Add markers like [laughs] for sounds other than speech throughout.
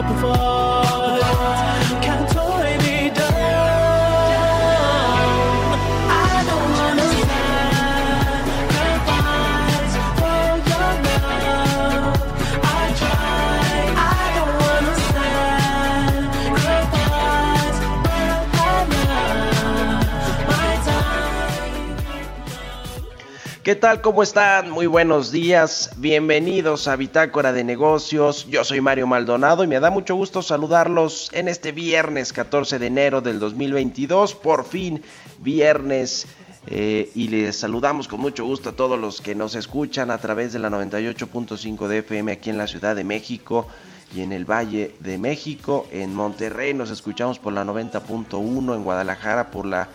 Up a ¿Qué tal? ¿Cómo están? Muy buenos días. Bienvenidos a Bitácora de Negocios. Yo soy Mario Maldonado y me da mucho gusto saludarlos en este viernes 14 de enero del 2022. Por fin, viernes. eh, y les saludamos con mucho gusto a todos los que nos escuchan a través de la 98.5 de FM aquí en la Ciudad de México y en el Valle de México. En Monterrey nos escuchamos por la 90.1, en Guadalajara por la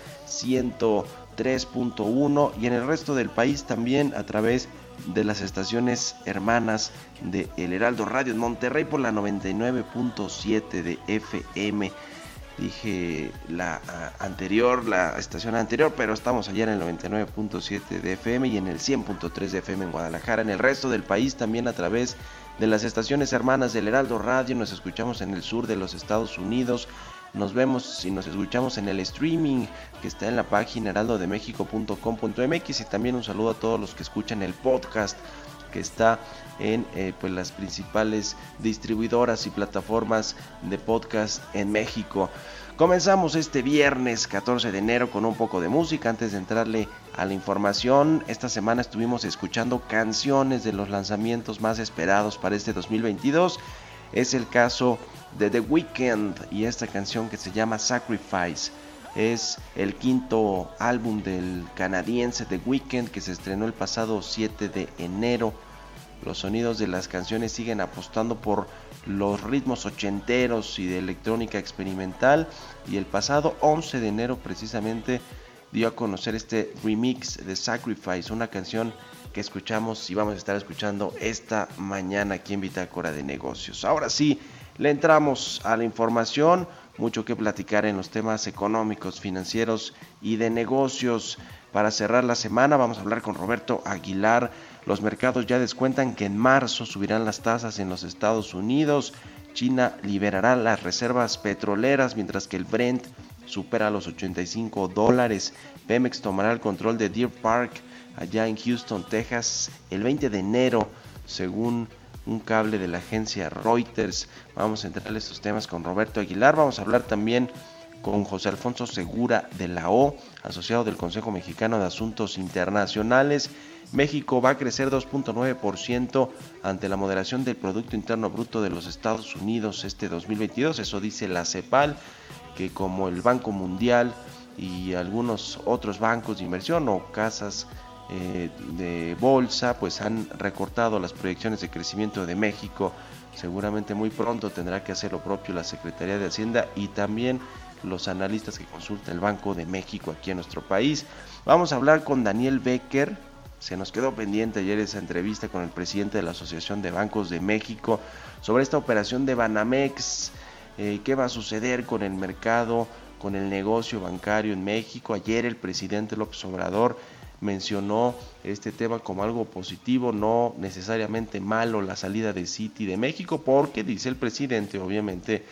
103.1 y en el resto del país también a través de las estaciones hermanas de El Heraldo Radio en Monterrey por la 99.7 de FM. Dije la ah, anterior, la estación anterior, pero estamos allá en el 99.7 de FM y en el 100.3 de FM en Guadalajara. En el resto del país también a través de las estaciones hermanas del Heraldo Radio. Nos escuchamos en el sur de los Estados Unidos. Nos vemos y nos escuchamos en el streaming que está en la página heraldodemexico.com.mx y también un saludo a todos los que escuchan el podcast que está en eh, pues las principales distribuidoras y plataformas de podcast en México. Comenzamos este viernes 14 de enero con un poco de música antes de entrarle a la información. Esta semana estuvimos escuchando canciones de los lanzamientos más esperados para este 2022. Es el caso de The Weeknd y esta canción que se llama Sacrifice. Es el quinto álbum del canadiense The Weeknd que se estrenó el pasado 7 de enero. Los sonidos de las canciones siguen apostando por los ritmos ochenteros y de electrónica experimental. Y el pasado 11 de enero precisamente dio a conocer este remix de Sacrifice, una canción que escuchamos y vamos a estar escuchando esta mañana aquí en Bitácora de Negocios. Ahora sí, le entramos a la información, mucho que platicar en los temas económicos, financieros y de negocios. Para cerrar la semana vamos a hablar con Roberto Aguilar. Los mercados ya descuentan que en marzo subirán las tasas en los Estados Unidos. China liberará las reservas petroleras mientras que el Brent supera los 85 dólares. Pemex tomará el control de Deer Park allá en Houston, Texas, el 20 de enero, según un cable de la agencia Reuters. Vamos a entrar a estos temas con Roberto Aguilar. Vamos a hablar también con José Alfonso Segura de la O, asociado del Consejo Mexicano de Asuntos Internacionales. México va a crecer 2.9% ante la moderación del Producto Interno Bruto de los Estados Unidos este 2022. Eso dice la CEPAL, que como el Banco Mundial y algunos otros bancos de inversión o casas eh, de bolsa pues han recortado las proyecciones de crecimiento de México. Seguramente muy pronto tendrá que hacer lo propio la Secretaría de Hacienda y también los analistas que consulta el Banco de México aquí en nuestro país. Vamos a hablar con Daniel Becker. Se nos quedó pendiente ayer esa entrevista con el presidente de la Asociación de Bancos de México sobre esta operación de Banamex. Eh, ¿Qué va a suceder con el mercado, con el negocio bancario en México? Ayer el presidente López Obrador mencionó este tema como algo positivo, no necesariamente malo la salida de Citi de México, porque dice el presidente, obviamente,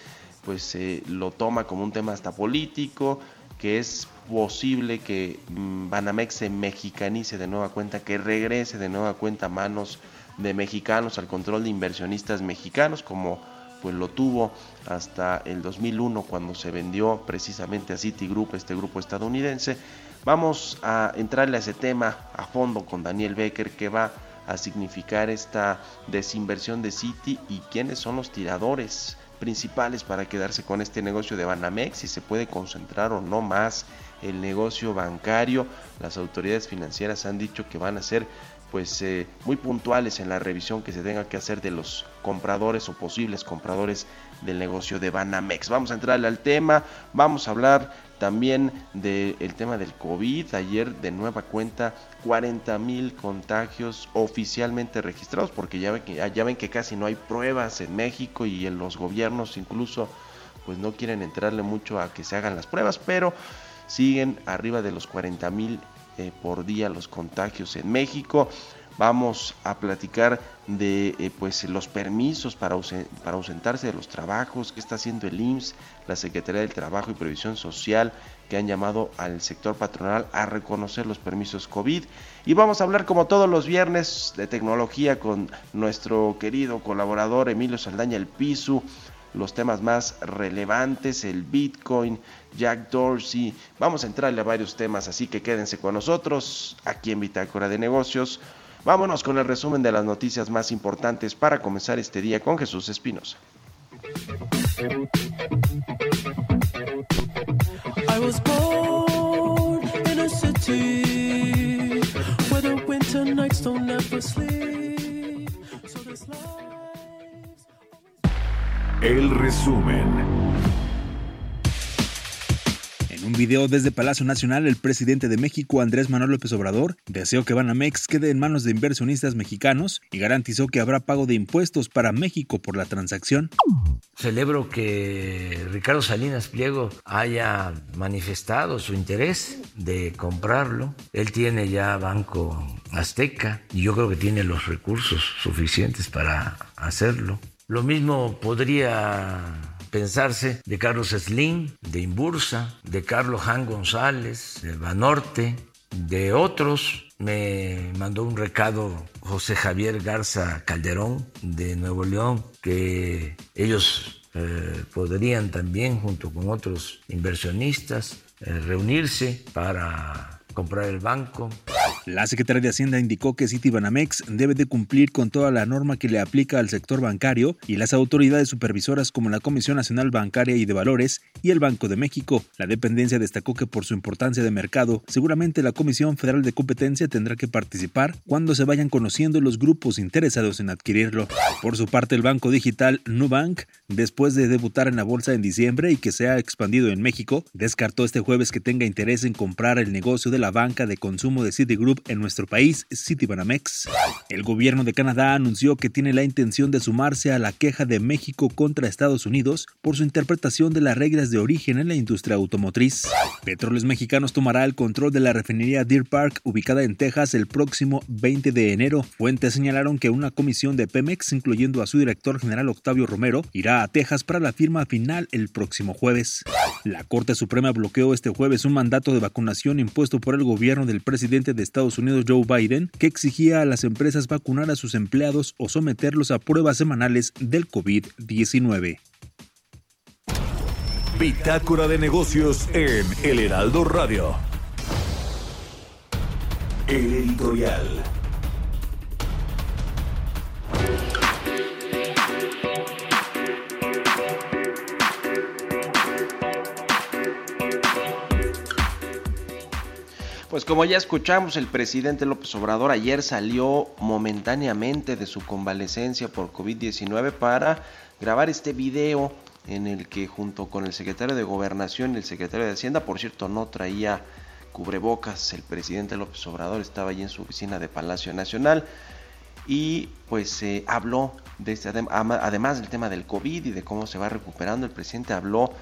pues eh, lo toma como un tema hasta político, que es posible que mm, Banamex se mexicanice de nueva cuenta, que regrese de nueva cuenta a manos de mexicanos, al control de inversionistas mexicanos, como pues lo tuvo hasta el 2001 cuando se vendió precisamente a Citigroup, este grupo estadounidense. Vamos a entrarle a ese tema a fondo con Daniel Becker que va a significar esta desinversión de Citi y quiénes son los tiradores principales para quedarse con este negocio de Banamex, si se puede concentrar o no más el negocio bancario. Las autoridades financieras han dicho que van a ser pues eh, muy puntuales en la revisión que se tenga que hacer de los compradores o posibles compradores del negocio de Banamex. Vamos a entrarle al tema, vamos a hablar también del tema del COVID. Ayer de nueva cuenta 40 mil contagios oficialmente registrados porque ya ven, que, ya ven que casi no hay pruebas en México y en los gobiernos incluso pues no quieren entrarle mucho a que se hagan las pruebas, pero siguen arriba de los 40 mil eh, por día los contagios en México. Vamos a platicar de eh, pues los permisos para, para ausentarse de los trabajos que está haciendo el IMSS, la Secretaría del Trabajo y Previsión Social, que han llamado al sector patronal a reconocer los permisos COVID. Y vamos a hablar como todos los viernes de tecnología con nuestro querido colaborador Emilio Saldaña El Piso los temas más relevantes, el Bitcoin, Jack Dorsey. Vamos a entrarle a varios temas, así que quédense con nosotros aquí en Bitácora de Negocios. Vámonos con el resumen de las noticias más importantes para comenzar este día con Jesús Espinosa. El resumen. Un video desde Palacio Nacional, el presidente de México, Andrés Manuel López Obrador, deseó que Banamex quede en manos de inversionistas mexicanos y garantizó que habrá pago de impuestos para México por la transacción. Celebro que Ricardo Salinas Pliego haya manifestado su interés de comprarlo. Él tiene ya Banco Azteca y yo creo que tiene los recursos suficientes para hacerlo. Lo mismo podría pensarse de Carlos Slim, de Imbursa, de Carlos Jan González, de Banorte, de otros. Me mandó un recado José Javier Garza Calderón de Nuevo León, que ellos eh, podrían también, junto con otros inversionistas, eh, reunirse para comprar el banco. La Secretaría de Hacienda indicó que Citibanamex debe de cumplir con toda la norma que le aplica al sector bancario y las autoridades supervisoras como la Comisión Nacional Bancaria y de Valores y el Banco de México. La dependencia destacó que por su importancia de mercado, seguramente la Comisión Federal de Competencia tendrá que participar cuando se vayan conociendo los grupos interesados en adquirirlo. Por su parte, el banco digital Nubank, después de debutar en la bolsa en diciembre y que se ha expandido en México, descartó este jueves que tenga interés en comprar el negocio de la banca de consumo de Citigroup en nuestro país, Citibanamex. El gobierno de Canadá anunció que tiene la intención de sumarse a la queja de México contra Estados Unidos por su interpretación de las reglas de origen en la industria automotriz. Petróleos Mexicanos tomará el control de la refinería Deer Park ubicada en Texas el próximo 20 de enero. Fuentes señalaron que una comisión de Pemex, incluyendo a su director general Octavio Romero, irá a Texas para la firma final el próximo jueves. La Corte Suprema bloqueó este jueves un mandato de vacunación impuesto por el gobierno del presidente de Estados Unidos Joe Biden, que exigía a las empresas vacunar a sus empleados o someterlos a pruebas semanales del COVID-19. Bitácora de negocios en El Heraldo Radio. El editorial. Pues como ya escuchamos, el presidente López Obrador ayer salió momentáneamente de su convalecencia por COVID-19 para grabar este video en el que junto con el secretario de Gobernación y el secretario de Hacienda, por cierto, no traía cubrebocas, el presidente López Obrador estaba allí en su oficina de Palacio Nacional y pues se habló de este, además del tema del COVID y de cómo se va recuperando, el presidente habló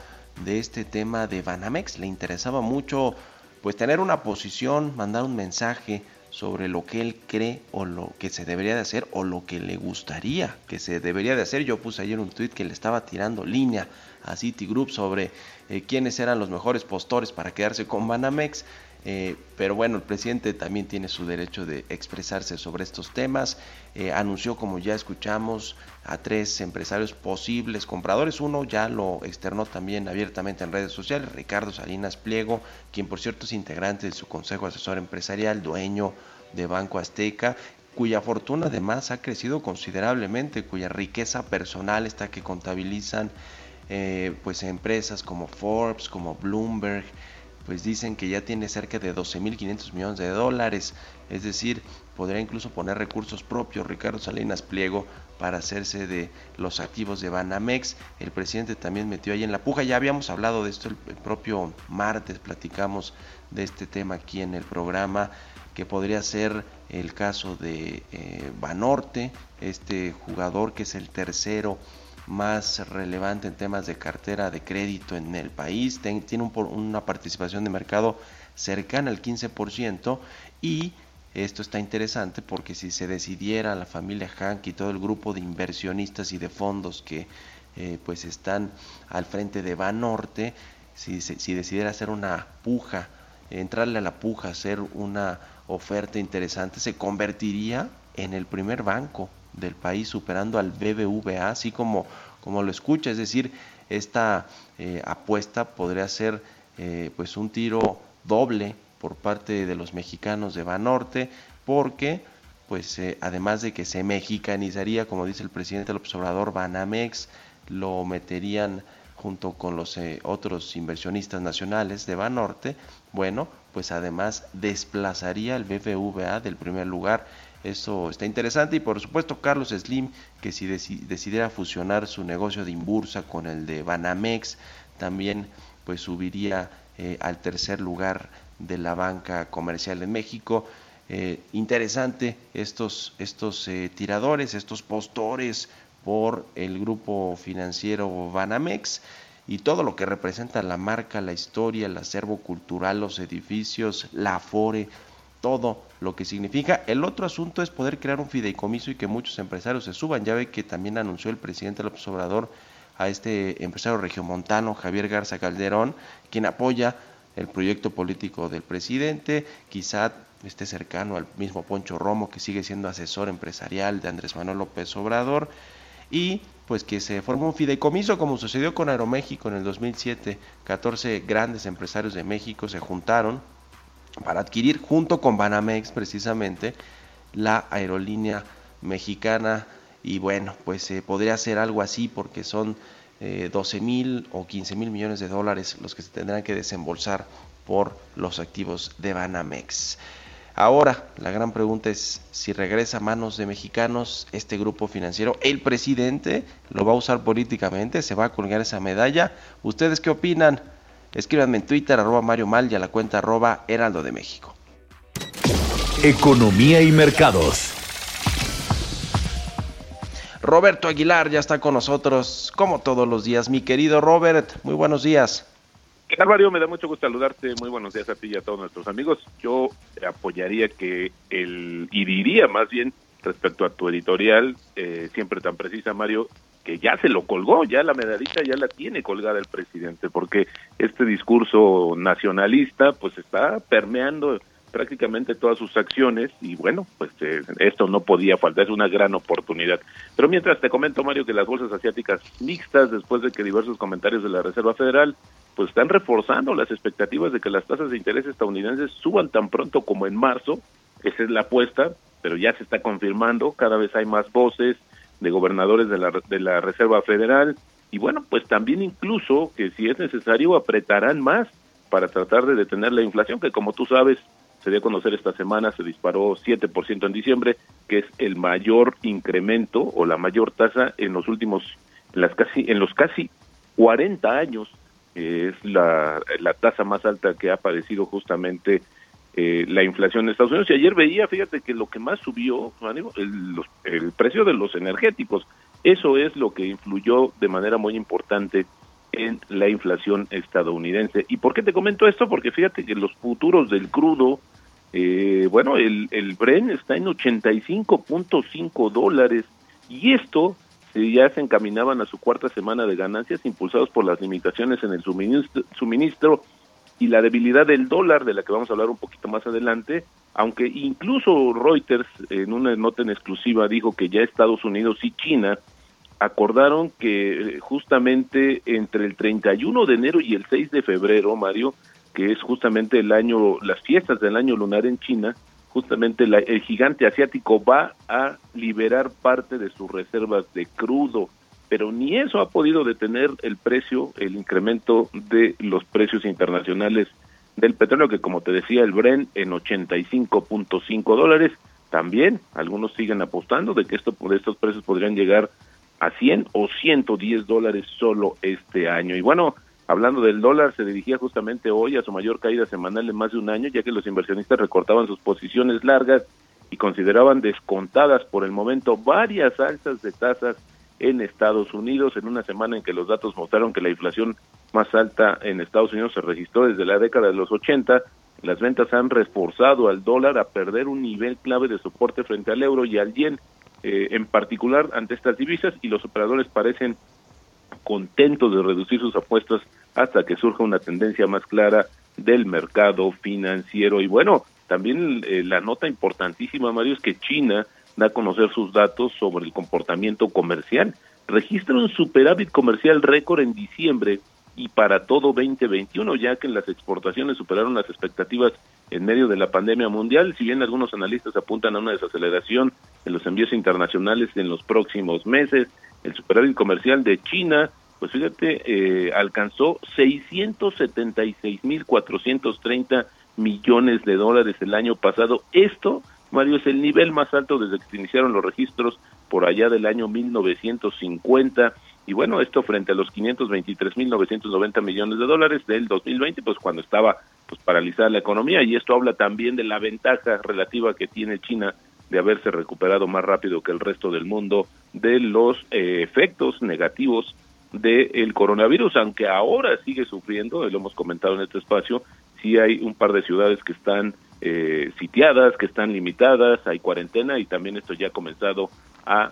de este tema de Banamex, le interesaba mucho pues tener una posición, mandar un mensaje sobre lo que él cree o lo que se debería de hacer o lo que le gustaría que se debería de hacer. Yo puse ayer un tweet que le estaba tirando línea a Citigroup sobre eh, quiénes eran los mejores postores para quedarse con Banamex. Eh, pero bueno, el presidente también tiene su derecho de expresarse sobre estos temas. Eh, anunció, como ya escuchamos, a tres empresarios posibles compradores. Uno ya lo externó también abiertamente en redes sociales, Ricardo Salinas Pliego, quien por cierto es integrante de su consejo asesor empresarial, dueño de Banco Azteca, cuya fortuna además ha crecido considerablemente, cuya riqueza personal está que contabilizan eh, pues empresas como Forbes, como Bloomberg, pues dicen que ya tiene cerca de 12.500 millones de dólares, es decir, podría incluso poner recursos propios Ricardo Salinas Pliego para hacerse de los activos de Banamex. El presidente también metió ahí en la puja, ya habíamos hablado de esto el, propio martes, platicamos de este tema aquí en el programa, que podría ser el caso de eh, Banorte, este jugador que es el tercero más relevante en temas de cartera de crédito en el país, tiene una participación de mercado cercana al 15% y esto está interesante porque si se decidiera la familia Hank y todo el grupo de inversionistas y de fondos que eh, pues están al frente de Banorte, si, si decidiera hacer una puja, entrarle a la puja, hacer una oferta interesante, se convertiría en el primer banco del país superando al BBVA, así como, como lo escucha, es decir, esta eh, apuesta podría ser eh, pues un tiro doble por parte de los mexicanos de Banorte, porque pues eh, además de que se mexicanizaría, como dice el presidente López Obrador, Banamex, lo meterían junto con los otros inversionistas nacionales de Banorte, bueno, pues además desplazaría el BBVA del primer lugar eso está interesante y por supuesto Carlos Slim, que si decidiera fusionar su negocio de Imbursa con el de Banamex, también pues subiría eh, al tercer lugar de la banca comercial en México. Eh, interesante estos, estos eh, tiradores, estos postores por el grupo financiero Banamex y todo lo que representa la marca, la historia, el acervo cultural, los edificios, la Afore, todo lo que significa. El otro asunto es poder crear un fideicomiso y que muchos empresarios se suban. Ya ve que también anunció el presidente López Obrador a este empresario regiomontano, Javier Garza Calderón, quien apoya el proyecto político del presidente, quizá esté cercano al mismo Poncho Romo, que sigue siendo asesor empresarial de Andrés Manuel López Obrador, y pues que se formó un fideicomiso como sucedió con Aeroméxico en el 2007. 14 grandes empresarios de México se juntaron para adquirir junto con Banamex precisamente la aerolínea mexicana y bueno, pues se podría hacer algo así porque son 12 eh, mil o 15 mil millones de dólares los que se tendrán que desembolsar por los activos de Banamex. Ahora, la gran pregunta es si regresa a manos de mexicanos este grupo financiero, el presidente lo va a usar políticamente, se va a colgar esa medalla. ¿Ustedes qué opinan? Escríbanme en Twitter, arroba Mario Mal y a la cuenta arroba Heraldo de México. Economía y mercados. Roberto Aguilar ya está con nosotros, como todos los días. Mi querido Robert, muy buenos días. ¿Qué tal, Mario? Me da mucho gusto saludarte. Muy buenos días a ti y a todos nuestros amigos. Yo apoyaría que el, y diría más bien respecto a tu editorial, eh, siempre tan precisa, Mario, que ya se lo colgó, ya la medallita ya la tiene colgada el presidente, porque este discurso nacionalista pues está permeando prácticamente todas sus acciones y bueno, pues eh, esto no podía faltar, es una gran oportunidad. Pero mientras te comento, Mario, que las bolsas asiáticas mixtas, después de que diversos comentarios de la Reserva Federal, pues están reforzando las expectativas de que las tasas de interés estadounidenses suban tan pronto como en marzo, esa es la apuesta, pero ya se está confirmando, cada vez hay más voces, de gobernadores de la, de la Reserva Federal. Y bueno, pues también incluso que si es necesario apretarán más para tratar de detener la inflación, que como tú sabes, se dio a conocer esta semana, se disparó 7% en diciembre, que es el mayor incremento o la mayor tasa en los últimos, en las casi, en los casi 40 años, es la, la tasa más alta que ha padecido justamente eh, la inflación en Estados Unidos. Y ayer veía, fíjate que lo que más subió, el, precio de los energéticos. Eso es lo que influyó de manera muy importante en la inflación estadounidense. ¿Y por qué te comento esto? Porque fíjate que los futuros del crudo eh, bueno, el, el Bren está en 85.5 dólares y esto eh, ya se encaminaban a su cuarta semana de ganancias impulsados por las limitaciones en el suministro, suministro y la debilidad del dólar, de la que vamos a hablar un poquito más adelante, aunque incluso Reuters en una nota en exclusiva dijo que ya Estados Unidos y China acordaron que eh, justamente entre el 31 de enero y el 6 de febrero, Mario, que es justamente el año, las fiestas del año lunar en China, justamente la, el gigante asiático va a liberar parte de sus reservas de crudo, pero ni eso ha podido detener el precio, el incremento de los precios internacionales del petróleo, que como te decía, el Bren en 85.5 dólares. También algunos siguen apostando de que esto, de estos precios podrían llegar a 100 o 110 dólares solo este año. Y bueno, hablando del dólar, se dirigía justamente hoy a su mayor caída semanal en más de un año, ya que los inversionistas recortaban sus posiciones largas y consideraban descontadas por el momento varias alzas de tasas en Estados Unidos en una semana en que los datos mostraron que la inflación más alta en Estados Unidos se registró desde la década de los 80. Las ventas han reforzado al dólar a perder un nivel clave de soporte frente al euro y al yen, eh, en particular ante estas divisas, y los operadores parecen contentos de reducir sus apuestas hasta que surja una tendencia más clara del mercado financiero. Y bueno, también eh, la nota importantísima, Mario, es que China da a conocer sus datos sobre el comportamiento comercial. Registra un superávit comercial récord en diciembre y para todo 2021, ya que las exportaciones superaron las expectativas en medio de la pandemia mundial, si bien algunos analistas apuntan a una desaceleración en los envíos internacionales en los próximos meses, el superávit comercial de China, pues fíjate, eh, alcanzó 676.430 millones de dólares el año pasado. Esto, Mario, es el nivel más alto desde que se iniciaron los registros por allá del año 1950 y bueno, esto frente a los 523.990 millones de dólares del 2020, pues cuando estaba pues paralizada la economía. Y esto habla también de la ventaja relativa que tiene China de haberse recuperado más rápido que el resto del mundo de los eh, efectos negativos del coronavirus, aunque ahora sigue sufriendo, lo hemos comentado en este espacio, sí hay un par de ciudades que están eh, sitiadas, que están limitadas, hay cuarentena y también esto ya ha comenzado a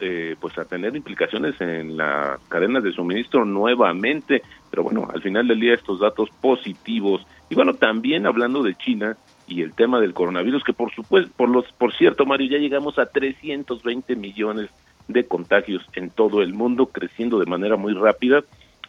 eh, pues a tener implicaciones en las cadenas de suministro nuevamente, pero bueno, al final del día estos datos positivos y bueno, también hablando de China y el tema del coronavirus que por supuesto, por los por cierto, Mario, ya llegamos a 320 millones de contagios en todo el mundo, creciendo de manera muy rápida.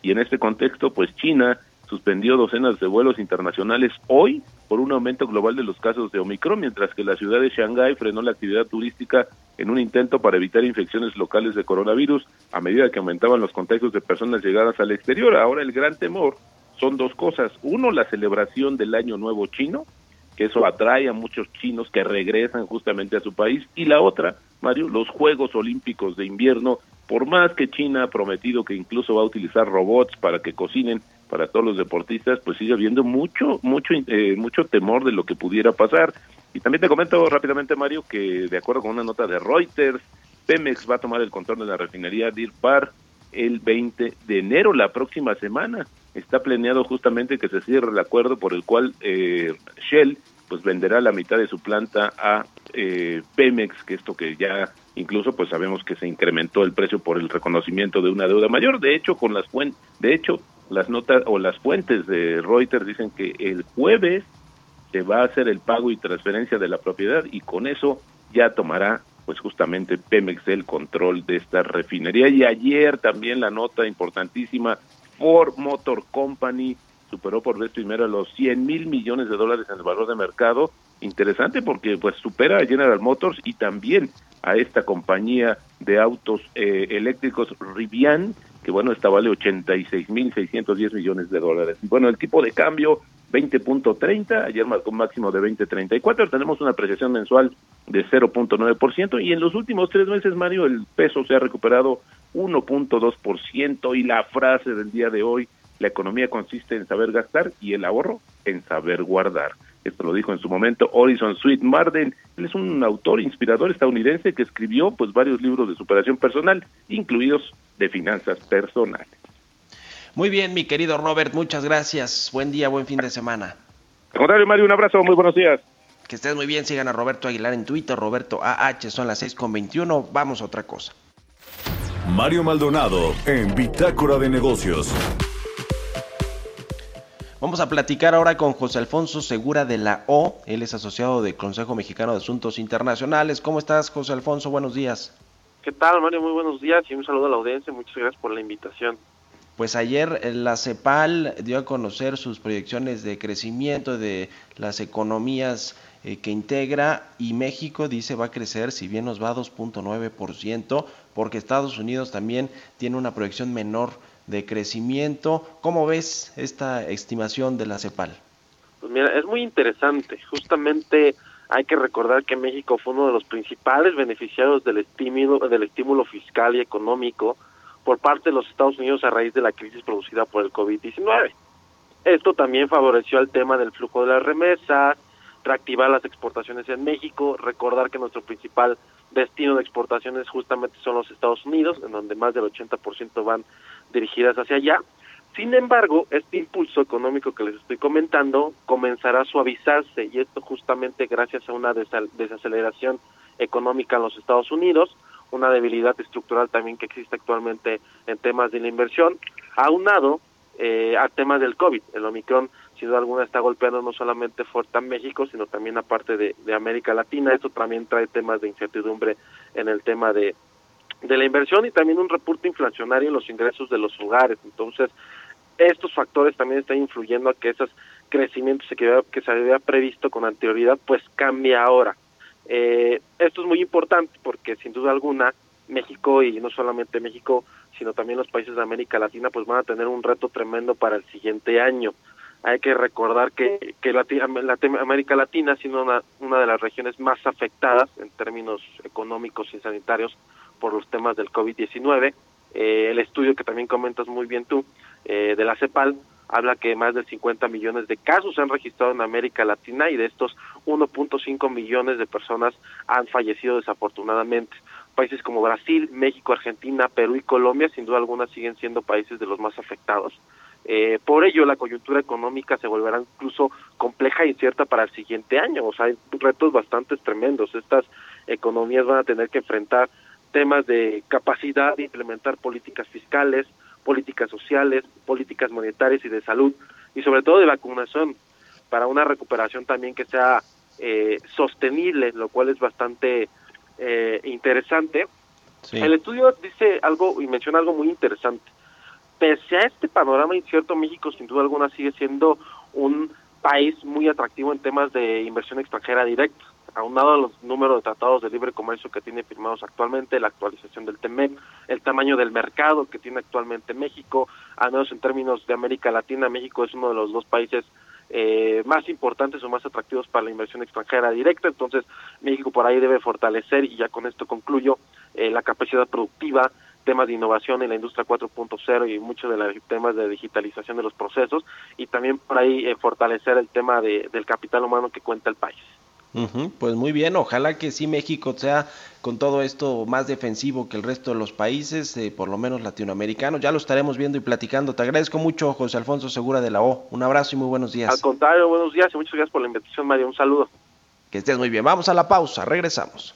Y en este contexto, pues China suspendió docenas de vuelos internacionales hoy por un aumento global de los casos de Omicron, mientras que la ciudad de Shanghái frenó la actividad turística en un intento para evitar infecciones locales de coronavirus a medida que aumentaban los contagios de personas llegadas al exterior. Ahora el gran temor son dos cosas. Uno, la celebración del Año Nuevo chino, que eso atrae a muchos chinos que regresan justamente a su país. Y la otra, Mario, los Juegos Olímpicos de Invierno, por más que China ha prometido que incluso va a utilizar robots para que cocinen para todos los deportistas, pues sigue habiendo mucho, mucho, eh, mucho temor de lo que pudiera pasar. Y también te comento rápidamente, Mario, que de acuerdo con una nota de Reuters, Pemex va a tomar el control de la refinería Deer Park el 20 de enero, la próxima semana. Está planeado justamente que se cierre el acuerdo por el cual eh, Shell pues venderá la mitad de su planta a eh, Pemex, que esto que ya incluso pues sabemos que se incrementó el precio por el reconocimiento de una deuda mayor. De hecho, con las de hecho, las notas o las fuentes de Reuters dicen que el jueves se va a hacer el pago y transferencia de la propiedad y con eso ya tomará pues justamente Pemex el control de esta refinería. Y ayer también la nota importantísima Ford Motor Company superó por vez primera los 100 mil millones de dólares en el valor de mercado. Interesante porque pues supera a General Motors y también a esta compañía de autos eh, eléctricos Rivian que bueno, esta vale 86.610 millones de dólares. Bueno, el tipo de cambio 20.30, ayer marcó un máximo de 20.34, tenemos una apreciación mensual de 0.9% y en los últimos tres meses, Mario, el peso se ha recuperado 1.2% y la frase del día de hoy, la economía consiste en saber gastar y el ahorro en saber guardar. Esto lo dijo en su momento Horizon Sweet Marden. Él es un autor inspirador estadounidense que escribió pues varios libros de superación personal, incluidos de finanzas personales. Muy bien, mi querido Robert, muchas gracias. Buen día, buen fin de semana. Al contrario, Mario, un abrazo, muy buenos días. Que estés muy bien, sigan a Roberto Aguilar en Twitter, Roberto AH, son las 6 con 21, vamos a otra cosa. Mario Maldonado en Bitácora de Negocios. Vamos a platicar ahora con José Alfonso Segura de la O. Él es asociado del Consejo Mexicano de Asuntos Internacionales. ¿Cómo estás, José Alfonso? Buenos días. ¿Qué tal, Mario? Muy buenos días y un saludo a la audiencia. Muchas gracias por la invitación. Pues ayer eh, la CEPAL dio a conocer sus proyecciones de crecimiento de las economías eh, que integra y México dice va a crecer, si bien nos va a 2.9%, porque Estados Unidos también tiene una proyección menor de crecimiento. ¿Cómo ves esta estimación de la CEPAL? Pues mira, es muy interesante. Justamente hay que recordar que México fue uno de los principales beneficiarios del estímulo, del estímulo fiscal y económico por parte de los Estados Unidos a raíz de la crisis producida por el COVID-19. Esto también favoreció el tema del flujo de las remesas, reactivar las exportaciones en México, recordar que nuestro principal destino de exportaciones justamente son los Estados Unidos, en donde más del 80% van dirigidas hacia allá. Sin embargo, este impulso económico que les estoy comentando comenzará a suavizarse y esto justamente gracias a una desaceleración económica en los Estados Unidos, una debilidad estructural también que existe actualmente en temas de la inversión, aunado eh, a temas del COVID. El Omicron, sin duda alguna, está golpeando no solamente fuerte a México, sino también a parte de, de América Latina. Esto también trae temas de incertidumbre en el tema de, de la inversión y también un repunte inflacionario en los ingresos de los hogares. Entonces, estos factores también están influyendo a que esos crecimientos que, que se había previsto con anterioridad, pues cambia ahora. Eh, esto es muy importante porque sin duda alguna México y no solamente México, sino también los países de América Latina, pues van a tener un reto tremendo para el siguiente año. Hay que recordar que, que América Latina, siendo una, una de las regiones más afectadas en términos económicos y sanitarios por los temas del COVID-19, eh, el estudio que también comentas muy bien tú, eh, de la CEPAL, habla que más de 50 millones de casos se han registrado en América Latina y de estos 1.5 millones de personas han fallecido desafortunadamente. Países como Brasil, México, Argentina, Perú y Colombia sin duda alguna siguen siendo países de los más afectados. Eh, por ello, la coyuntura económica se volverá incluso compleja e incierta para el siguiente año. O sea, hay retos bastante tremendos. Estas economías van a tener que enfrentar temas de capacidad de implementar políticas fiscales, políticas sociales, políticas monetarias y de salud, y sobre todo de vacunación, para una recuperación también que sea eh, sostenible, lo cual es bastante eh, interesante. El estudio dice algo y menciona algo muy interesante. Pese a este panorama incierto, México sin duda alguna sigue siendo un país muy atractivo en temas de inversión extranjera directa. Aunado a los números de tratados de libre comercio que tiene firmados actualmente, la actualización del TEMEC, el tamaño del mercado que tiene actualmente México, al menos en términos de América Latina, México es uno de los dos países eh, más importantes o más atractivos para la inversión extranjera directa, entonces México por ahí debe fortalecer, y ya con esto concluyo, eh, la capacidad productiva, temas de innovación en la industria 4.0 y muchos de los temas de digitalización de los procesos, y también por ahí eh, fortalecer el tema de, del capital humano que cuenta el país pues muy bien, ojalá que sí México sea con todo esto más defensivo que el resto de los países, eh, por lo menos latinoamericanos. Ya lo estaremos viendo y platicando. Te agradezco mucho, José Alfonso Segura de la O. Un abrazo y muy buenos días. Al contrario, buenos días y muchas gracias por la invitación, Mario. Un saludo. Que estés muy bien. Vamos a la pausa, regresamos.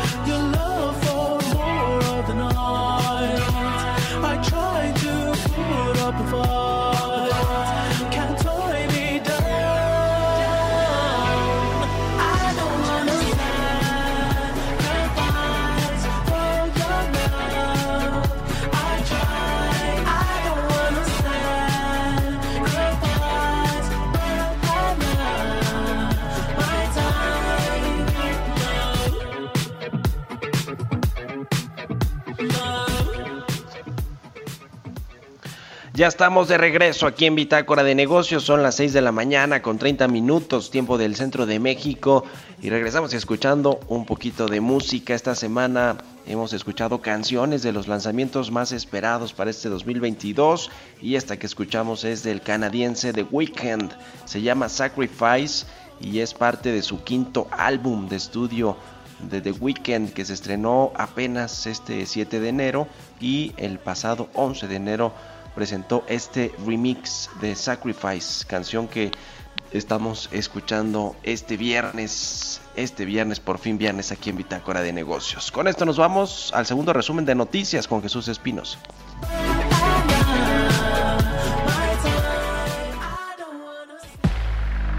Ya estamos de regreso aquí en Bitácora de Negocios. Son las 6 de la mañana con 30 minutos, tiempo del centro de México. Y regresamos escuchando un poquito de música. Esta semana hemos escuchado canciones de los lanzamientos más esperados para este 2022. Y esta que escuchamos es del canadiense The Weeknd. Se llama Sacrifice y es parte de su quinto álbum de estudio de The Weeknd que se estrenó apenas este 7 de enero y el pasado 11 de enero presentó este remix de Sacrifice, canción que estamos escuchando este viernes, este viernes, por fin viernes aquí en Bitácora de Negocios. Con esto nos vamos al segundo resumen de noticias con Jesús Espinos.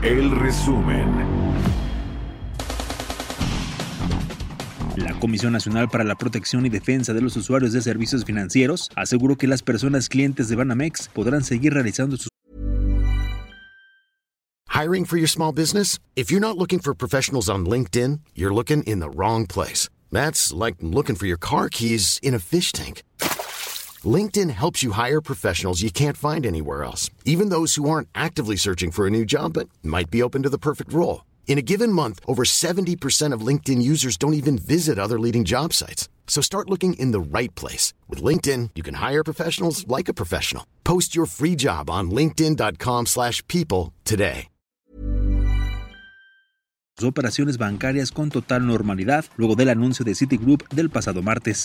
El resumen. La Comisión Nacional para la Protección y Defensa de los Usuarios de Servicios Financieros aseguró que las personas clientes de Banamex podrán seguir realizando sus Hiring for your small business? If you're not looking for professionals on LinkedIn, you're looking in the wrong place. That's like looking for your car keys in a fish tank. LinkedIn helps you hire professionals you can't find anywhere else, even those who aren't actively searching for a new job but might be open to the perfect role. In a given month, over 70% of LinkedIn users don't even visit other leading job sites. So start looking in the right place. With LinkedIn, you can hire professionals like a professional. Post your free job on linkedin.com slash people today. operaciones bancarias con total normalidad luego del anuncio de Citigroup del pasado martes.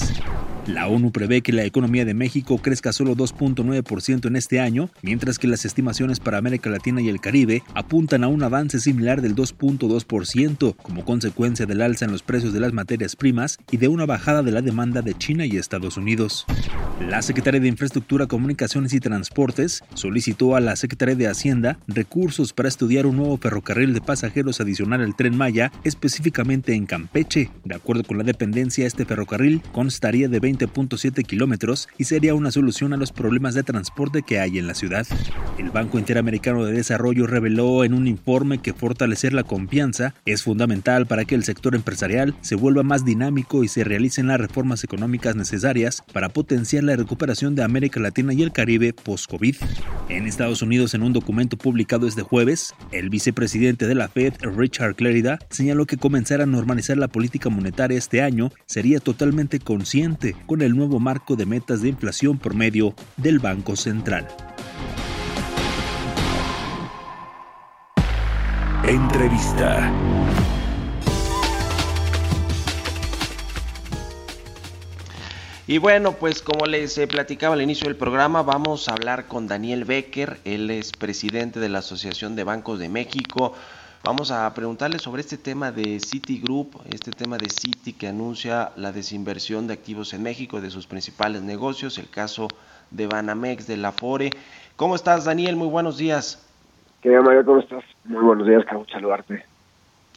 La ONU prevé que la economía de México crezca solo 2.9% en este año, mientras que las estimaciones para América Latina y el Caribe apuntan a un avance similar del 2.2% como consecuencia del alza en los precios de las materias primas y de una bajada de la demanda de China y Estados Unidos. La Secretaría de Infraestructura, Comunicaciones y Transportes solicitó a la Secretaría de Hacienda recursos para estudiar un nuevo ferrocarril de pasajeros adicional al tren Maya, específicamente en Campeche. De acuerdo con la dependencia, este ferrocarril constaría de 20 20.7 kilómetros y sería una solución a los problemas de transporte que hay en la ciudad. El Banco Interamericano de Desarrollo reveló en un informe que fortalecer la confianza es fundamental para que el sector empresarial se vuelva más dinámico y se realicen las reformas económicas necesarias para potenciar la recuperación de América Latina y el Caribe post-COVID. En Estados Unidos, en un documento publicado este jueves, el vicepresidente de la Fed, Richard Clarida, señaló que comenzar a normalizar la política monetaria este año sería totalmente consciente con el nuevo marco de metas de inflación por medio del Banco Central. Entrevista. Y bueno, pues como les eh, platicaba al inicio del programa, vamos a hablar con Daniel Becker, él es presidente de la Asociación de Bancos de México. Vamos a preguntarle sobre este tema de Citigroup, este tema de Citi que anuncia la desinversión de activos en México de sus principales negocios, el caso de Banamex, de la Fore. ¿Cómo estás, Daniel? Muy buenos días. ¿Qué tal, Mario? ¿Cómo estás? Muy buenos días, Carlos, saludarte.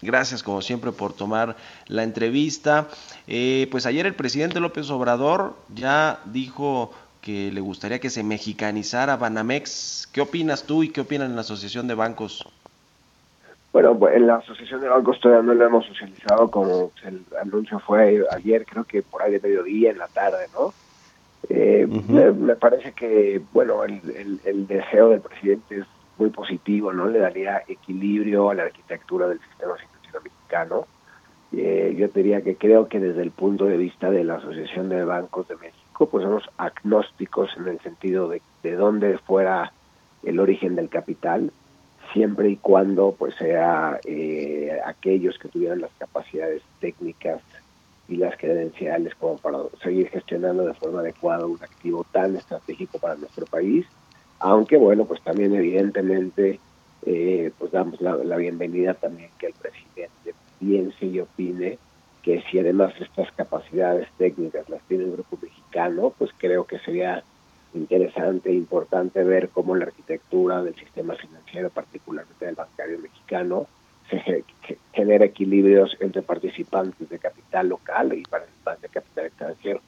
Gracias, como siempre, por tomar la entrevista. Eh, pues ayer el presidente López Obrador ya dijo que le gustaría que se mexicanizara Banamex. ¿Qué opinas tú y qué opinan en la Asociación de Bancos? Bueno, pues, en la Asociación de Bancos todavía no lo hemos socializado, como el anuncio fue ayer, creo que por ahí de mediodía, en la tarde, ¿no? Eh, me, parece que, bueno, el, el, deseo del presidente es muy positivo, ¿no? Le daría equilibrio a la arquitectura del sistema financiero mexicano. Eh, yo diría que creo que desde el punto de vista de la Asociación de Bancos de México, pues somos agnósticos en el sentido de, de dónde fuera el origen del capital siempre y cuando pues sea eh, aquellos que tuvieran las capacidades técnicas y las credenciales como para seguir gestionando de forma adecuada un activo tan estratégico para nuestro país, aunque bueno, pues también evidentemente eh, pues damos la, la, bienvenida también que el presidente piense y opine que si además estas capacidades técnicas las tiene el grupo mexicano, pues creo que sería interesante importante ver cómo la arquitectura del sistema financiero, particularmente del bancario mexicano, se genera equilibrios entre participantes de capital local y participantes de capital extranjero.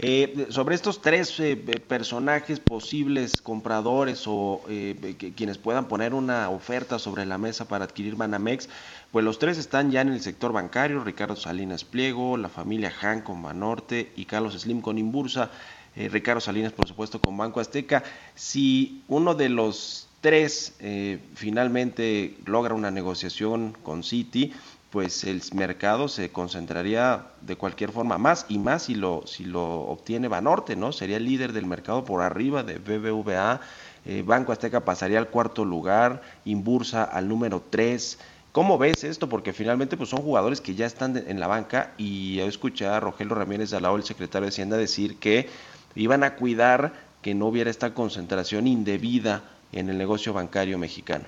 eh, sobre estos tres eh, personajes posibles compradores o eh, quienes puedan poner una oferta sobre la mesa para adquirir Banamex, pues los tres están ya en el sector bancario, Ricardo Salinas Pliego, la familia Han con Banorte y Carlos Slim con Imbursa. Eh, Ricardo Salinas, por supuesto, con Banco Azteca. Si uno de los tres eh, finalmente logra una negociación con Citi, pues el mercado se concentraría de cualquier forma más y más si lo, si lo obtiene Banorte, ¿no? Sería el líder del mercado por arriba de BBVA. Eh, Banco Azteca pasaría al cuarto lugar, Inbursa al número tres. ¿Cómo ves esto? Porque finalmente pues son jugadores que ya están en la banca y yo escuché a Rogelio Ramírez Alao, el secretario de Hacienda, decir que iban a cuidar que no hubiera esta concentración indebida en el negocio bancario mexicano.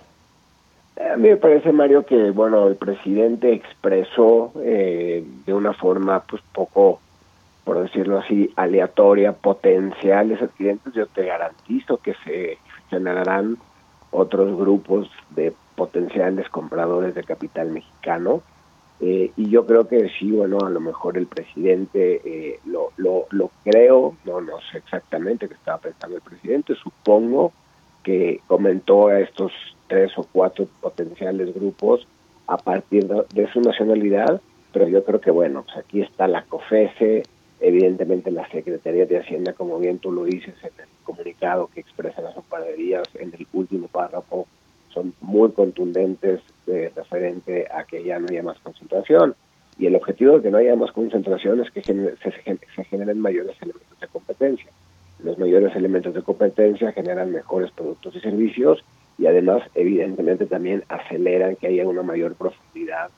A mí me parece, Mario, que bueno, el presidente expresó eh, de una forma pues poco, por decirlo así, aleatoria, potenciales adquirientes. Yo te garantizo que se generarán otros grupos de potenciales compradores de capital mexicano. Eh, y yo creo que sí, bueno, a lo mejor el presidente eh, lo, lo, lo creo, no, no sé exactamente qué estaba pensando el presidente, supongo que comentó a estos tres o cuatro potenciales grupos a partir de, su nacionalidad, pero yo creo que bueno, pues aquí está la COFESE, evidentemente la Secretaría de Hacienda, como bien tú lo dices en el comunicado que expresan las operadorías en el último párrafo, son muy contundentes eh, referente a que ya no haya más concentración. Y el objetivo de que no haya más concentración es que se, generen mayores elementos de competencia. Los mayores elementos de competencia generan mejores productos y servicios y además evidentemente también aceleran que haya una mayor profundidad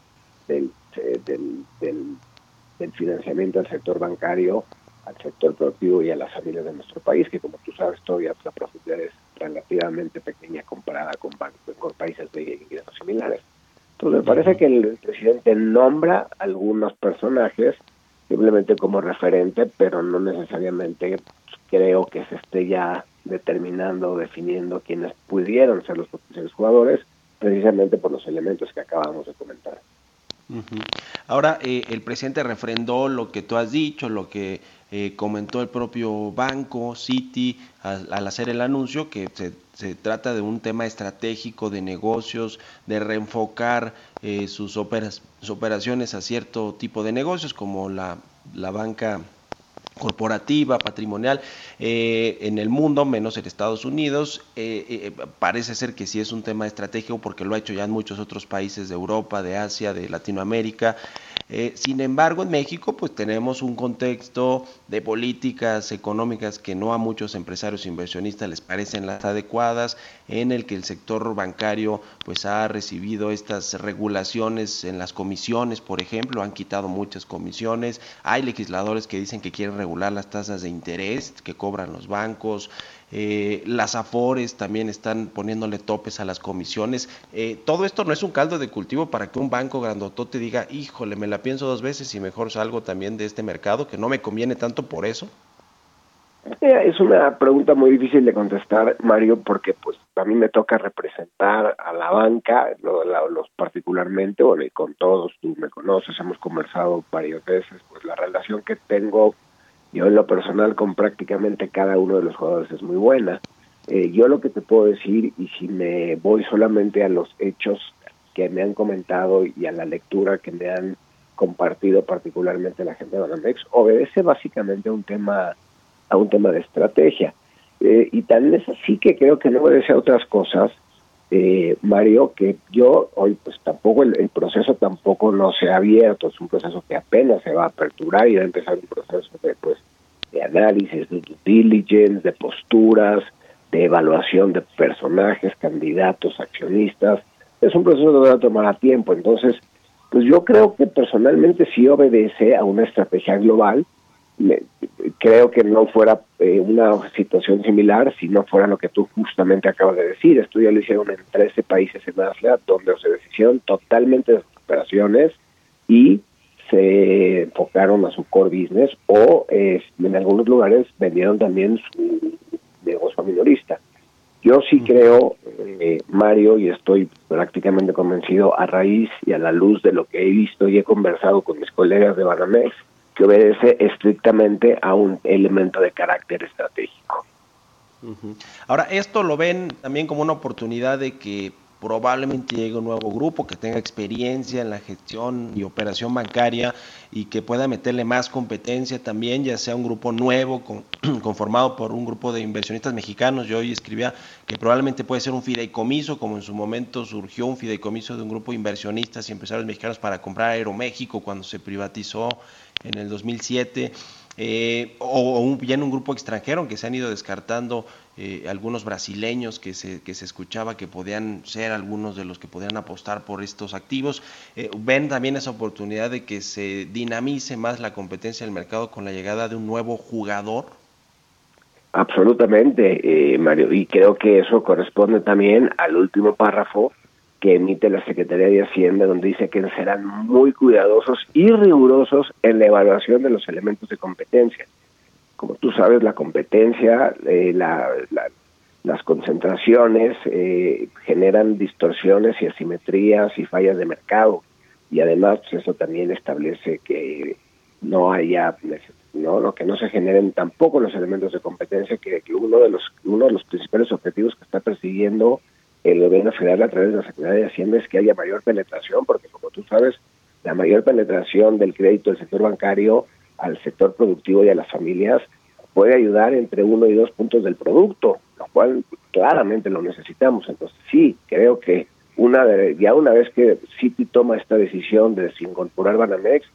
del, eh, del, del, financiamiento al sector bancario, al sector productivo y a las familias de nuestro país, que como tú sabes todavía la profundidad es relativamente pequeña comparada con, con países de ingresos similares. Entonces me parece que el presidente nombra algunos personajes simplemente como referente, pero no necesariamente creo que se esté ya determinando o definiendo quiénes pudieron ser los potenciales jugadores, precisamente por los elementos que acabamos de comentar. Ahora, eh, el presidente refrendó lo que tú has dicho, lo que eh, comentó el propio banco, Citi, al, hacer el anuncio, que se, trata de un tema estratégico de negocios, de reenfocar eh, sus, operas, sus operaciones a cierto tipo de negocios, como la, la banca corporativa, patrimonial eh, en el mundo, menos en Estados Unidos. Eh, eh, parece ser que sí es un tema estratégico porque lo ha hecho ya en muchos otros países de Europa, de Asia, de Latinoamérica. Eh, sin embargo, en México pues tenemos un contexto de políticas económicas que no a muchos empresarios inversionistas les parecen las adecuadas, en el que el sector bancario pues ha recibido estas regulaciones en las comisiones, por ejemplo, han quitado muchas comisiones, hay legisladores que dicen que quieren regular las tasas de interés que cobran los bancos, eh, las afores también están poniéndole topes a las comisiones. Eh, todo esto no es un caldo de cultivo para que un banco grandotote diga, híjole, me la pienso dos veces y mejor salgo también de este mercado, que no me conviene tanto por eso. Es una pregunta muy difícil de contestar, Mario, porque pues a mí me toca representar a la banca, los particularmente, bueno, y con todos, tú me conoces, hemos conversado varias veces, pues la relación que tengo yo en lo personal con prácticamente cada uno de los jugadores es muy buena. Eh, yo lo que te puedo decir, y si me voy solamente a los hechos que me han comentado y a la lectura que me han compartido particularmente la gente de Banamex, obedece básicamente a un tema, a un tema de estrategia. Eh, y tal es así que creo que no obedece a otras cosas, eh, Mario, que yo hoy pues tampoco el, proceso tampoco no se ha abierto, es un proceso que apenas se va a aperturar y va a empezar un proceso de pues de análisis, de due diligence, de posturas, de evaluación de personajes, candidatos, accionistas. Es un proceso que va a tomar tiempo, entonces pues yo creo que personalmente sí obedece a una estrategia global creo que no fuera eh, una situación similar si no fuera lo que tú justamente acabas de decir. Esto ya lo hicieron en 13 países en Asia, donde se decidieron totalmente de operaciones y se enfocaron a su core business o eh, en algunos lugares vendieron también su negocio minorista. Yo sí creo, eh, Mario, y estoy prácticamente convencido a raíz y a la luz de lo que he visto y he conversado con mis colegas de Banamex, que obedece estrictamente a un elemento de carácter estratégico. Ahora, esto lo ven también como una oportunidad de que probablemente llegue un nuevo grupo que tenga experiencia en la gestión y operación bancaria y que pueda meterle más competencia también, ya sea un grupo nuevo [clears throat] conformado por un grupo de inversionistas mexicanos. Yo hoy escribía que probablemente puede ser un fideicomiso, como en su momento surgió un fideicomiso de un grupo de inversionistas y empresarios mexicanos para comprar Aeroméxico cuando se privatizó en el 2007. Eh, o, un, bien un grupo extranjero que se han ido descartando eh, algunos brasileños que se, que se escuchaba que podían ser algunos de los que podían apostar por estos activos. Eh, ven también esa oportunidad de que se dinamice más la competencia del mercado con la llegada de un nuevo jugador. Absolutamente, Mario, y creo que eso corresponde también al último párrafo que emite la Secretaría de Hacienda, donde dice que serán muy cuidadosos y rigurosos en la evaluación de los elementos de competencia. Como tú sabes, la competencia, eh, las concentraciones eh, generan distorsiones y asimetrías y fallas de mercado. Y además, pues, eso también establece que no haya no, que no se generen tampoco los elementos de competencia que, que uno de los uno de los principales objetivos que está persiguiendo el gobierno federal a través de la Secretaría de Hacienda es que haya mayor penetración, porque como tú sabes, la mayor penetración del crédito del sector bancario al sector productivo y a las familias puede ayudar entre uno y dos puntos del producto, lo cual claramente lo necesitamos. Entonces sí, creo que una ya una vez que Citi toma esta decisión de desincorporar Banamex,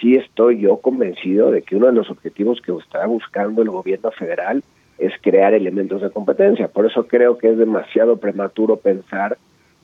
sí estoy yo convencido de que uno de los objetivos que está buscando el gobierno federal es crear elementos de competencia. Por eso creo que es demasiado prematuro pensar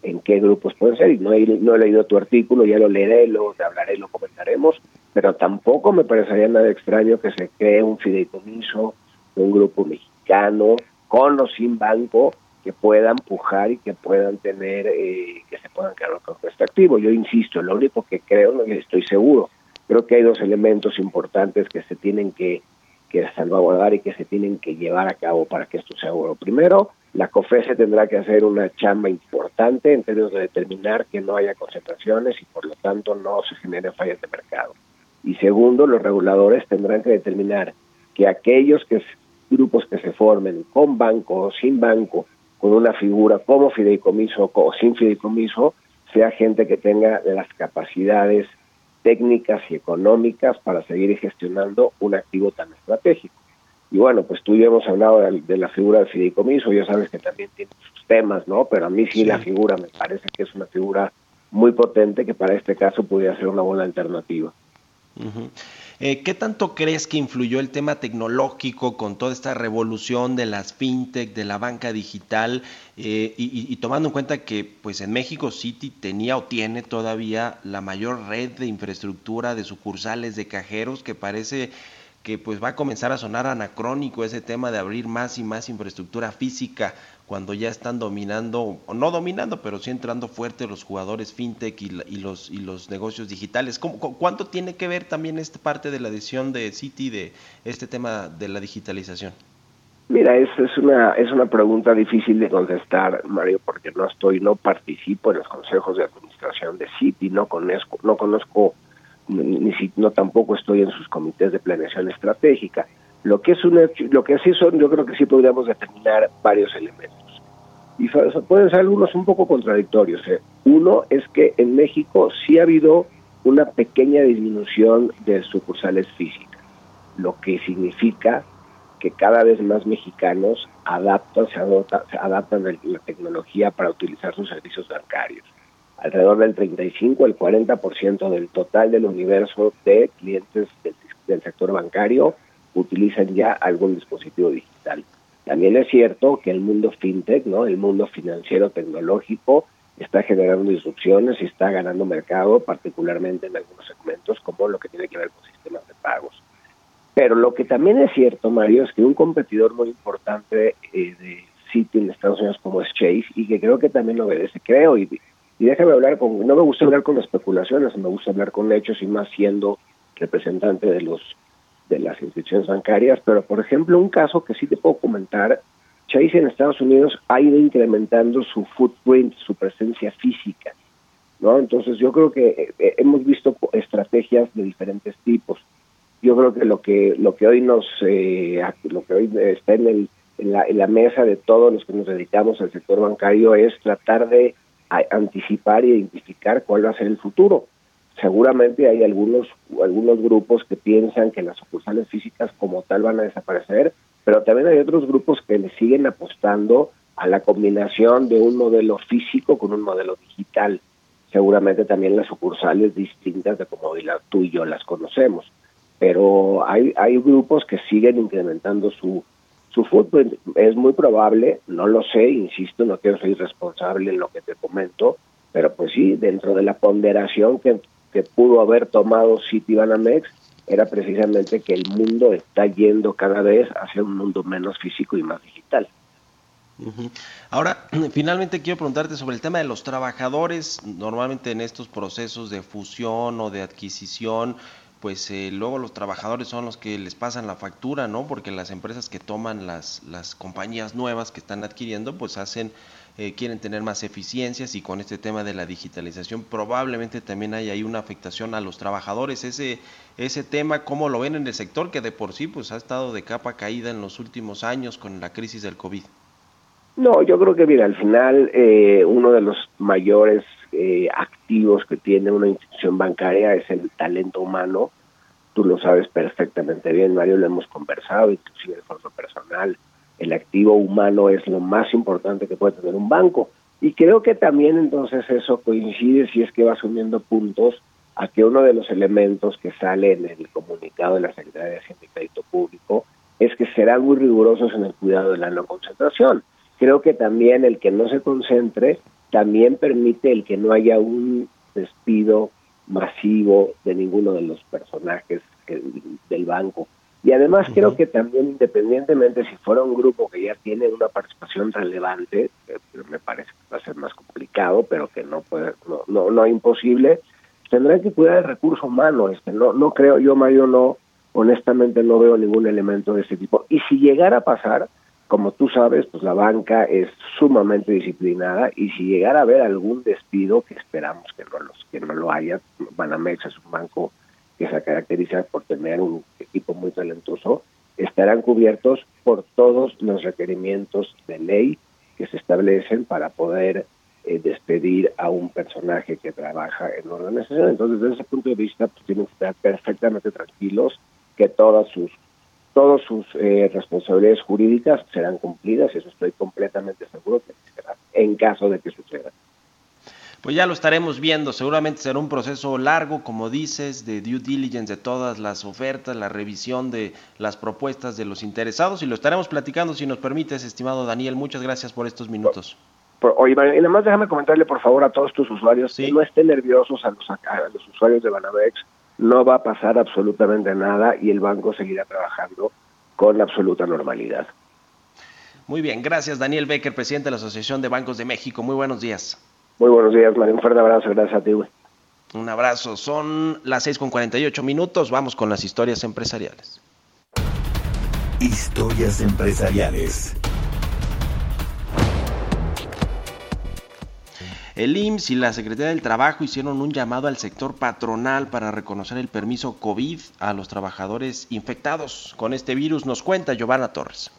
en qué grupos pueden ser. Y no he, leído tu artículo, ya lo leeré, lo hablaré lo comentaremos, pero tampoco me parecería nada extraño que se cree un fideicomiso de un grupo mexicano con o sin banco que puedan pujar y que puedan tener, eh, que se puedan quedar con este activo. Yo insisto, lo único que creo, no estoy seguro, creo que hay dos elementos importantes que se tienen que que salvaguardar y que se tienen que llevar a cabo para que esto sea bueno. Primero, la COFESE tendrá que hacer una chamba importante en términos de determinar que no haya concentraciones y por lo tanto no se generen fallas de mercado. Y segundo, los reguladores tendrán que determinar que aquellos que, grupos que se formen con banco o sin banco, con una figura como fideicomiso o sin fideicomiso, sea gente que tenga las capacidades técnicas y económicas para seguir gestionando un activo tan estratégico. Y bueno, pues tú y yo hemos hablado de, la figura del fideicomiso, ya sabes que también tiene sus temas, ¿no? Pero a mí sí, la figura me parece que es una figura muy potente que para este caso podría ser una buena alternativa. Eh, ¿Qué tanto crees que influyó el tema tecnológico con toda esta revolución de las fintech, de la banca digital, eh, y, tomando en cuenta que pues en México City tenía o tiene todavía la mayor red de infraestructura de sucursales de cajeros que parece que pues va a comenzar a sonar anacrónico ese tema de abrir más y más infraestructura física cuando ya están dominando, o no dominando, pero sí entrando fuerte los jugadores fintech y, los, y los negocios digitales. ¿Cuánto tiene que ver también esta parte de la decisión de Citi de este tema de la digitalización? Mira, es, es una es una pregunta difícil de contestar, Mario, porque no estoy, no participo en los consejos de administración de Citi, no conozco, no conozco ni, no tampoco estoy en sus comités de planeación estratégica. Lo que es un lo que sí son, yo creo que sí podríamos determinar varios elementos. Y pueden ser algunos un poco contradictorios. ¿eh? Uno es que en México sí ha habido una pequeña disminución de sucursales físicas, lo que significa que cada vez más mexicanos adaptan, se, se adaptan la tecnología para utilizar sus servicios bancarios. Alrededor del 35 al 40% del total del universo de clientes del sector bancario utilizan ya algún dispositivo digital. También es cierto que el mundo fintech, ¿no? el mundo financiero tecnológico, está generando disrupciones y está ganando mercado, particularmente en algunos segmentos, como lo que tiene que ver con sistemas de pagos. Pero lo que también es cierto, Mario, es que un competidor muy importante eh, de Citi en Estados Unidos como es Chase, y que creo que también obedece, creo, y, y déjame hablar con, no me gusta hablar con especulaciones, me gusta hablar con hechos y más siendo representante de los de las instituciones bancarias, pero por ejemplo un caso que sí te puedo comentar, Chase en Estados Unidos ha ido incrementando su footprint, su presencia física, ¿no? Entonces yo creo que eh, hemos visto estrategias de diferentes tipos. Yo creo que lo que lo que hoy nos eh, lo que hoy está en, el, en, la, en la mesa de todos los que nos dedicamos al sector bancario es tratar de anticipar e identificar cuál va a ser el futuro. Seguramente hay algunos, algunos grupos que piensan que las sucursales físicas como tal van a desaparecer, pero también hay otros grupos que le siguen apostando a la combinación de un modelo físico con un modelo digital. Seguramente también las sucursales distintas de como tú y yo las conocemos, pero hay, hay grupos que siguen incrementando su, su footprint. Es muy probable, no lo sé, insisto, no quiero ser irresponsable en lo que te comento, pero pues sí, dentro de la ponderación que, que pudo haber tomado Citibanamex, era precisamente que el mundo está yendo cada vez hacia un mundo menos físico y más digital. Ahora, [clears throat] finalmente quiero preguntarte sobre el tema de los trabajadores. Normalmente en estos procesos de fusión o de adquisición, pues eh, luego los trabajadores son los que les pasan la factura, ¿no? Porque las empresas que toman las, las compañías nuevas que están adquiriendo, pues hacen, eh, quieren tener más eficiencias y con este tema de la digitalización probablemente también hay ahí una afectación a los trabajadores. Ese, ese tema, ¿cómo lo ven en el sector que de por sí pues ha estado de capa caída en los últimos años con la crisis del COVID? No, yo creo que, mira, al final eh, uno de los mayores eh, activos que tiene una institución bancaria es el talento humano. Tú lo sabes perfectamente bien, Mario, lo hemos conversado, inclusive de forma personal. El activo humano es lo más importante que puede tener un banco. Y creo que también entonces eso coincide si es que va sumiendo puntos a que uno de los elementos que sale en el comunicado de la Secretaría de Hacienda y Crédito Público es que serán muy rigurosos en el cuidado de la no concentración creo que también el que no se concentre también permite el que no haya un despido masivo de ninguno de los personajes del banco. Y además creo que también independientemente si fuera un grupo que ya tiene una participación relevante, me parece que va a ser más complicado, pero que no puede, no, no, no imposible, tendrán que cuidar el recurso humano. Este, no, no creo, yo Mario no, honestamente no veo ningún elemento de ese tipo. Y si llegara a pasar, como tú sabes, pues la banca es sumamente disciplinada y si llegara a haber algún despido, que esperamos que no, los, que no lo haya, Banamex es un banco que se caracteriza por tener un equipo muy talentoso, estarán cubiertos por todos los requerimientos de ley que se establecen para poder eh, despedir a un personaje que trabaja en la organización. Entonces, desde ese punto de vista, pues tienen que estar perfectamente tranquilos que todas sus todas sus eh, responsabilidades jurídicas serán cumplidas, eso estoy completamente seguro que será, en caso de que suceda. Pues ya lo estaremos viendo, seguramente será un proceso largo, como dices, de due diligence de todas las ofertas, la revisión de las propuestas de los interesados y lo estaremos platicando si nos permites, estimado Daniel. Muchas gracias por estos minutos. oye, y además déjame comentarle por favor a todos tus usuarios que no estén nerviosos a los, a los usuarios de Banamex no va a pasar absolutamente nada y el banco seguirá trabajando con absoluta normalidad. Muy bien, gracias Daniel Becker, presidente de la Asociación de Bancos de México. Muy buenos días. Muy buenos días, Mario. Un fuerte abrazo, gracias a ti. Un abrazo. Son las 6 con 48 minutos. Vamos con las historias empresariales. Historias empresariales. El IMSS y la Secretaría del Trabajo hicieron un llamado al sector patronal para reconocer el permiso COVID a los trabajadores infectados con este virus. Nos cuenta Giovanna Torres.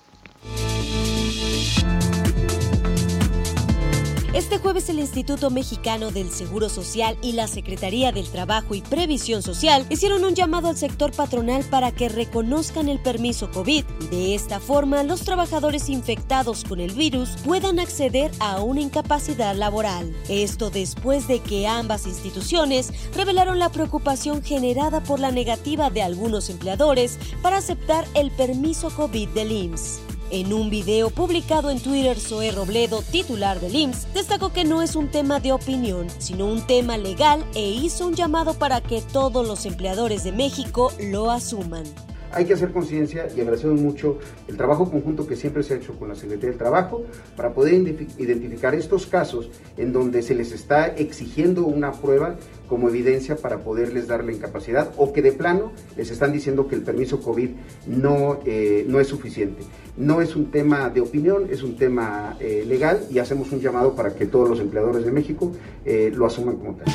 Este jueves el Instituto Mexicano del Seguro Social y la Secretaría del Trabajo y Previsión Social hicieron un llamado al sector patronal para que reconozcan el permiso COVID. De esta forma, los trabajadores infectados con el virus puedan acceder a una incapacidad laboral. Esto después de que ambas instituciones revelaron la preocupación generada por la negativa de algunos empleadores para aceptar el permiso COVID del IMSS. En un video publicado en Twitter, Zoe Robledo, titular del IMSS, destacó que no es un tema de opinión, sino un tema legal e hizo un llamado para que todos los empleadores de México lo asuman hay que hacer conciencia y agradecemos mucho el trabajo conjunto que siempre se ha hecho con la Secretaría del Trabajo para poder identificar estos casos en donde se les está exigiendo una prueba como evidencia para poderles dar la incapacidad o que de plano les están diciendo que el permiso COVID no, eh, no es suficiente. No es un tema de opinión, es un tema eh, legal y hacemos un llamado para que todos los empleadores de México eh, lo asuman como tal.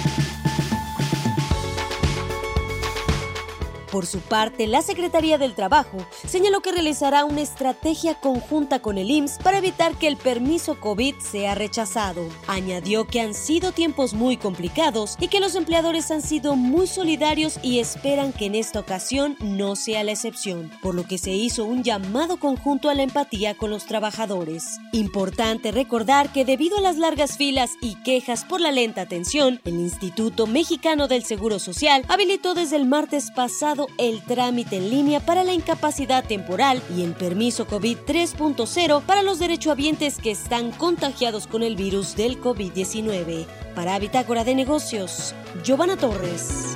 Por su parte, la Secretaría del Trabajo señaló que realizará una estrategia conjunta con el IMSS para evitar que el permiso COVID sea rechazado. Añadió que han sido tiempos muy complicados y que los empleadores han sido muy solidarios y esperan que en esta ocasión no sea la excepción, por lo que se hizo un llamado conjunto a la empatía con los trabajadores. Importante recordar que debido a las largas filas y quejas por la lenta atención, el Instituto Mexicano del Seguro Social habilitó desde el martes pasado el trámite en línea para la incapacidad temporal y el permiso COVID 3.0 para los derechohabientes que están contagiados con el virus del COVID-19. Para Bitácora de Negocios, Giovanna Torres.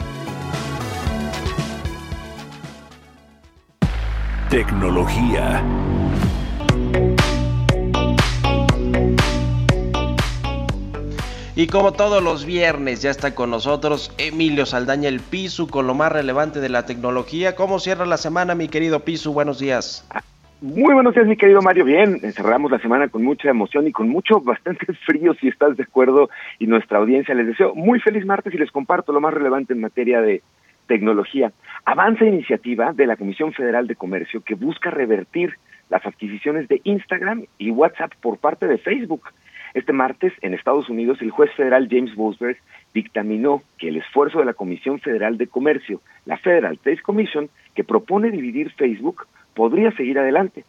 Tecnología. Y como todos los viernes ya está con nosotros Emilio Saldaña el Pisu con lo más relevante de la tecnología. ¿Cómo cierra la semana, mi querido Pisu? Buenos días. Muy buenos días, mi querido Mario. Bien, cerramos la semana con mucha emoción y con mucho, bastante [laughs] frío, si estás de acuerdo, y nuestra audiencia les deseo muy feliz martes y les comparto lo más relevante en materia de tecnología. Avanza iniciativa de la Comisión Federal de Comercio que busca revertir las adquisiciones de Instagram y WhatsApp por parte de Facebook. Este martes, en Estados Unidos, el juez federal James Boasberg dictaminó que el esfuerzo de la Comisión Federal de Comercio, la Federal Trade Commission, que propone dividir Facebook, podría seguir adelante.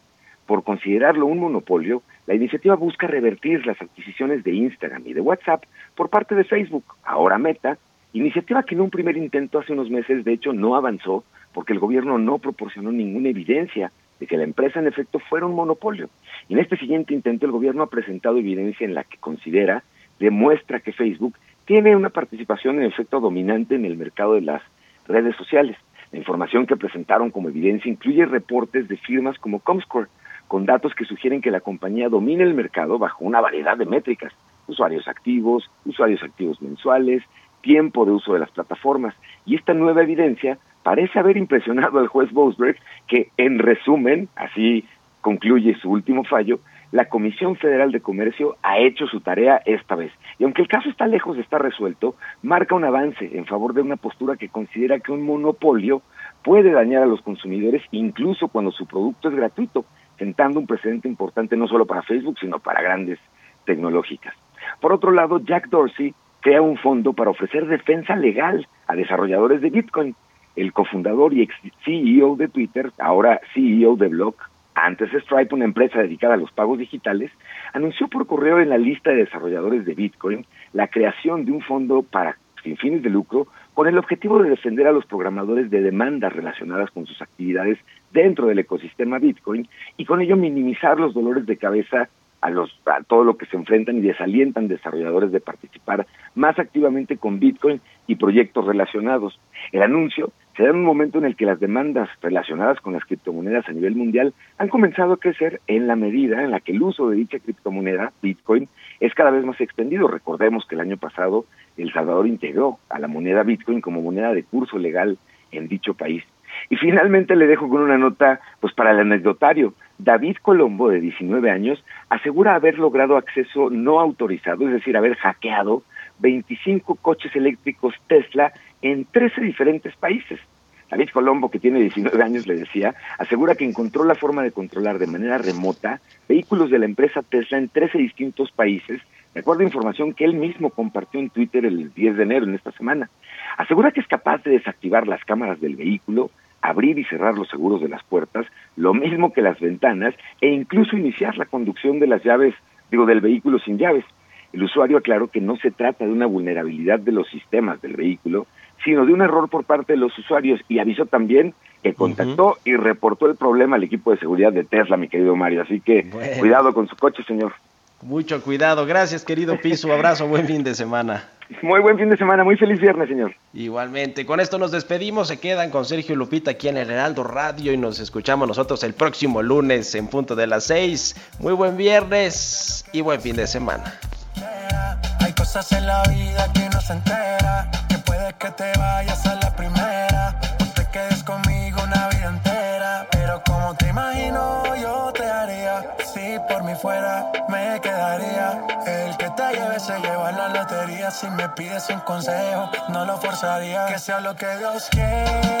Por considerarlo un monopolio, la iniciativa busca revertir las adquisiciones de Instagram y de WhatsApp por parte de Facebook, ahora Meta, iniciativa que en un primer intento hace unos meses de hecho no avanzó porque el gobierno no proporcionó ninguna evidencia de que la empresa en efecto fuera un monopolio. En este siguiente intento el gobierno ha presentado evidencia en la que considera demuestra que Facebook tiene una participación en efecto dominante en el mercado de las redes sociales. La información que presentaron como evidencia incluye reportes de firmas como Comscore, con datos que sugieren que la compañía domina el mercado bajo una variedad de métricas, usuarios activos, usuarios activos mensuales, tiempo de uso de las plataformas. Y esta nueva evidencia parece haber impresionado al juez Boasberg, que en resumen, así concluye su último fallo, la Comisión Federal de Comercio ha hecho su tarea esta vez. Y aunque el caso está lejos de estar resuelto, marca un avance en favor de una postura que considera que un monopolio puede dañar a los consumidores incluso cuando su producto es gratuito, sentando un precedente importante no solo para Facebook, sino para grandes tecnológicas. Por otro lado, Jack Dorsey crea un fondo para ofrecer defensa legal a desarrolladores de Bitcoin el cofundador y ex CEO de Twitter, ahora CEO de Block, antes Stripe, una empresa dedicada a los pagos digitales, anunció por correo en la lista de desarrolladores de Bitcoin la creación de un fondo para sin fines de lucro con el objetivo de defender a los programadores de demandas relacionadas con sus actividades dentro del ecosistema Bitcoin y con ello minimizar los dolores de cabeza a, los, a todo lo que se enfrentan y desalientan desarrolladores de participar más activamente con Bitcoin y proyectos relacionados. El anuncio se da en un momento en el que las demandas relacionadas con las criptomonedas a nivel mundial han comenzado a crecer en la medida en la que el uso de dicha criptomoneda, Bitcoin, es cada vez más extendido. Recordemos que el año pasado El Salvador integró a la moneda Bitcoin como moneda de curso legal en dicho país. Y finalmente le dejo con una nota pues para el anecdotario. David Colombo, de 19 años, asegura haber logrado acceso no autorizado, es decir, haber hackeado 25 coches eléctricos Tesla en 13 diferentes países. David Colombo, que tiene 19 años, le decía, asegura que encontró la forma de controlar de manera remota vehículos de la empresa Tesla en 13 distintos países, de acuerdo a información que él mismo compartió en Twitter el 10 de enero, en esta semana. Asegura que es capaz de desactivar las cámaras del vehículo, abrir y cerrar los seguros de las puertas, lo mismo que las ventanas, e incluso iniciar la conducción de las llaves, digo, del vehículo sin llaves. El usuario aclaró que no se trata de una vulnerabilidad de los sistemas del vehículo, sino de un error por parte de los usuarios y avisó también que contactó y reportó el problema al equipo de seguridad de Tesla, mi querido Mario. Así que cuidado con su coche, señor. Mucho cuidado. Gracias, querido Piso. [laughs] Abrazo, buen fin de semana. Muy buen fin de semana, muy feliz viernes, señor. Igualmente, con esto nos despedimos, se quedan con Sergio Lupita aquí en el Heraldo Radio y nos escuchamos nosotros el próximo lunes en punto de las seis. Muy buen viernes y buen fin de semana. Hay cosas en la vida que no se entera, puede que te vayas a la primera, o te quedes conmigo una vida entera, pero como te imagino yo te haría, si por mí fuera me quedaría, el que te lleve se lleva la lotería, si me pides un consejo no lo forzaría, que sea lo que Dios quiera